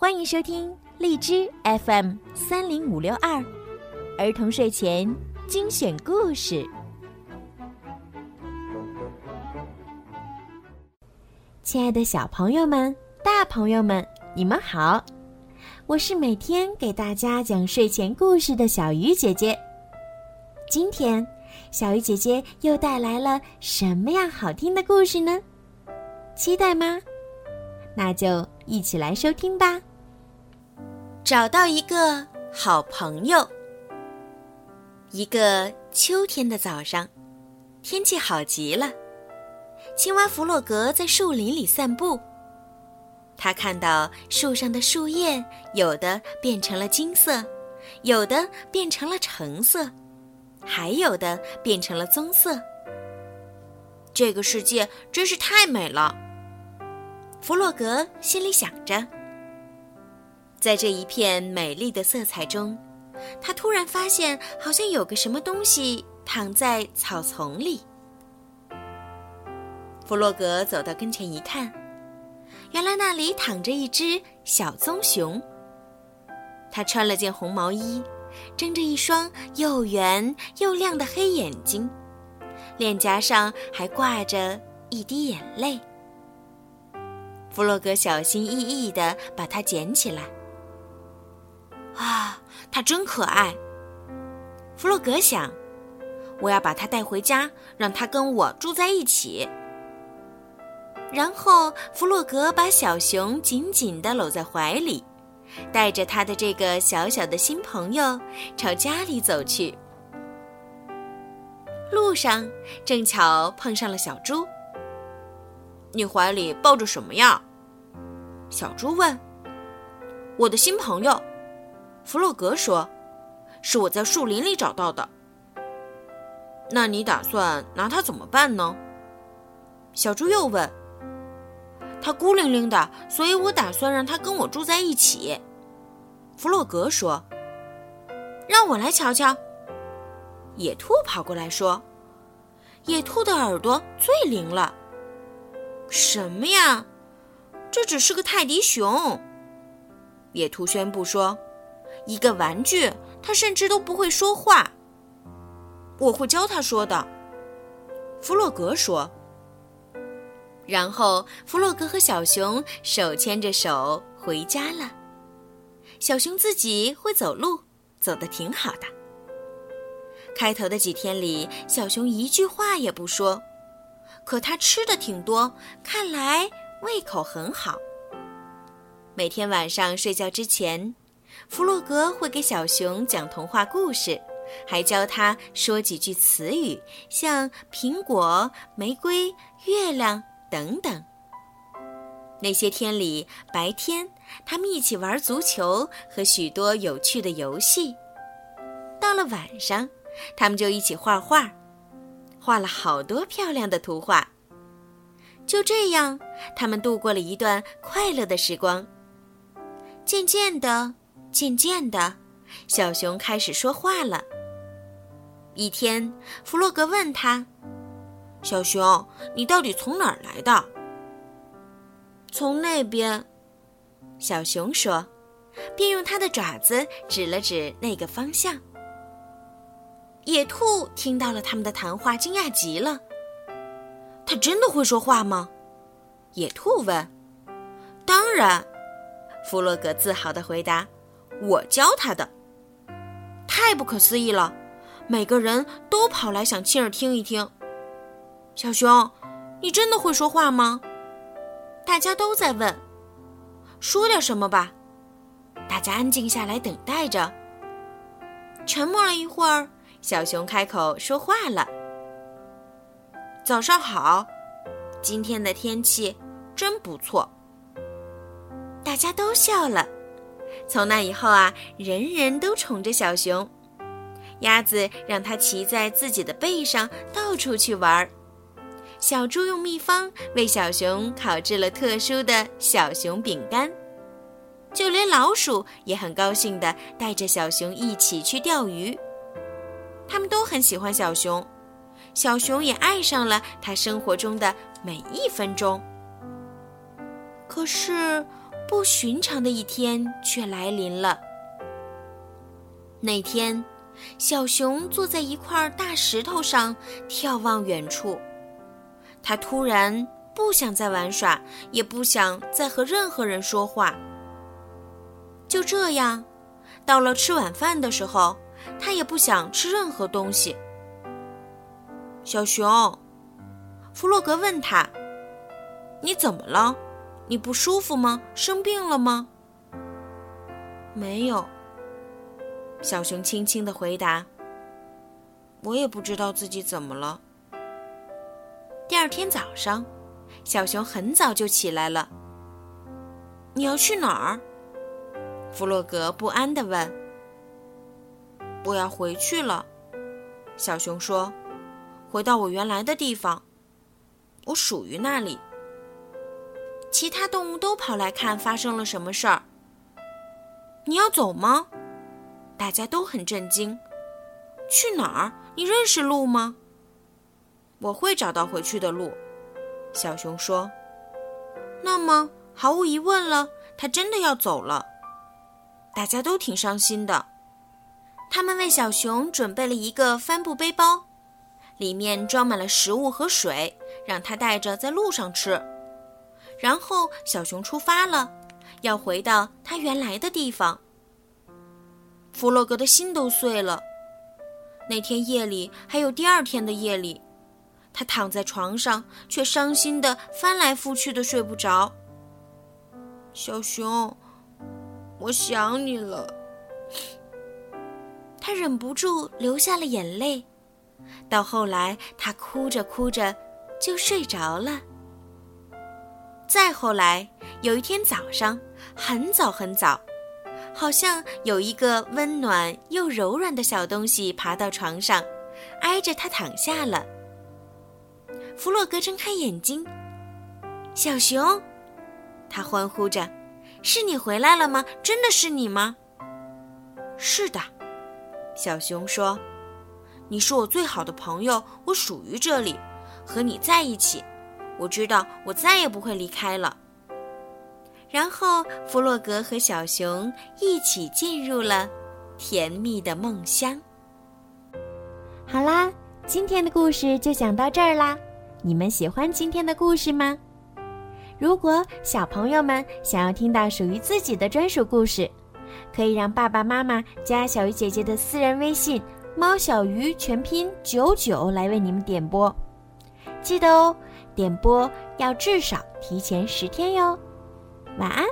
欢迎收听荔枝 FM 三零五六二儿童睡前精选故事。亲爱的小朋友们、大朋友们，你们好！我是每天给大家讲睡前故事的小鱼姐姐。今天，小鱼姐姐又带来了什么样好听的故事呢？期待吗？那就一起来收听吧。找到一个好朋友。一个秋天的早上，天气好极了。青蛙弗洛格在树林里散步。他看到树上的树叶，有的变成了金色，有的变成了橙色，还有的变成了棕色。这个世界真是太美了。弗洛格心里想着，在这一片美丽的色彩中，他突然发现好像有个什么东西躺在草丛里。弗洛格走到跟前一看，原来那里躺着一只小棕熊。它穿了件红毛衣，睁着一双又圆又亮的黑眼睛，脸颊上还挂着一滴眼泪。弗洛格小心翼翼地把它捡起来。啊，它真可爱！弗洛格想，我要把它带回家，让它跟我住在一起。然后，弗洛格把小熊紧紧地搂在怀里，带着他的这个小小的新朋友朝家里走去。路上正巧碰上了小猪。你怀里抱着什么呀？小猪问。我的新朋友，弗洛格说：“是我在树林里找到的。”那你打算拿它怎么办呢？小猪又问。他孤零零的，所以我打算让他跟我住在一起。弗洛格说：“让我来瞧瞧。”野兔跑过来说：“野兔的耳朵最灵了。”什么呀？这只是个泰迪熊。野兔宣布说：“一个玩具，它甚至都不会说话。我会教它说的。”弗洛格说。然后，弗洛格和小熊手牵着手回家了。小熊自己会走路，走得挺好的。开头的几天里，小熊一句话也不说。可他吃的挺多，看来胃口很好。每天晚上睡觉之前，弗洛格会给小熊讲童话故事，还教他说几句词语，像苹果、玫瑰、月亮等等。那些天里，白天他们一起玩足球和许多有趣的游戏；到了晚上，他们就一起画画。画了好多漂亮的图画。就这样，他们度过了一段快乐的时光。渐渐的，渐渐的，小熊开始说话了。一天，弗洛格问他：“小熊，你到底从哪儿来的？”“从那边。”小熊说，便用它的爪子指了指那个方向。野兔听到了他们的谈话，惊讶极了。他真的会说话吗？野兔问。当然，弗洛格自豪地回答：“我教他的。”太不可思议了！每个人都跑来想亲耳听一听。小熊，你真的会说话吗？大家都在问。说点什么吧。大家安静下来，等待着。沉默了一会儿。小熊开口说话了：“早上好，今天的天气真不错。”大家都笑了。从那以后啊，人人都宠着小熊。鸭子让它骑在自己的背上到处去玩儿。小猪用秘方为小熊烤制了特殊的小熊饼干。就连老鼠也很高兴地带着小熊一起去钓鱼。他们都很喜欢小熊，小熊也爱上了他生活中的每一分钟。可是，不寻常的一天却来临了。那天，小熊坐在一块大石头上眺望远处，他突然不想再玩耍，也不想再和任何人说话。就这样，到了吃晚饭的时候，他也不想吃任何东西。小熊，弗洛格问他：“你怎么了？你不舒服吗？生病了吗？”“没有。”小熊轻轻的回答：“我也不知道自己怎么了。”第二天早上，小熊很早就起来了。“你要去哪儿？”弗洛格不安地问。“我要回去了。”小熊说。回到我原来的地方，我属于那里。其他动物都跑来看发生了什么事儿。你要走吗？大家都很震惊。去哪儿？你认识路吗？我会找到回去的路，小熊说。那么，毫无疑问了，他真的要走了。大家都挺伤心的。他们为小熊准备了一个帆布背包。里面装满了食物和水，让他带着在路上吃。然后小熊出发了，要回到它原来的地方。弗洛格的心都碎了。那天夜里还有第二天的夜里，他躺在床上，却伤心的翻来覆去的睡不着。小熊，我想你了。他忍不住流下了眼泪。到后来，他哭着哭着就睡着了。再后来，有一天早上，很早很早，好像有一个温暖又柔软的小东西爬到床上，挨着他躺下了。弗洛格睁开眼睛，小熊，他欢呼着：“是你回来了吗？真的是你吗？”“是的。”小熊说。你是我最好的朋友，我属于这里，和你在一起，我知道我再也不会离开了。然后，弗洛格和小熊一起进入了甜蜜的梦乡。好啦，今天的故事就讲到这儿啦。你们喜欢今天的故事吗？如果小朋友们想要听到属于自己的专属故事，可以让爸爸妈妈加小鱼姐姐的私人微信。猫小鱼全拼九九来为你们点播，记得哦，点播要至少提前十天哟。晚安。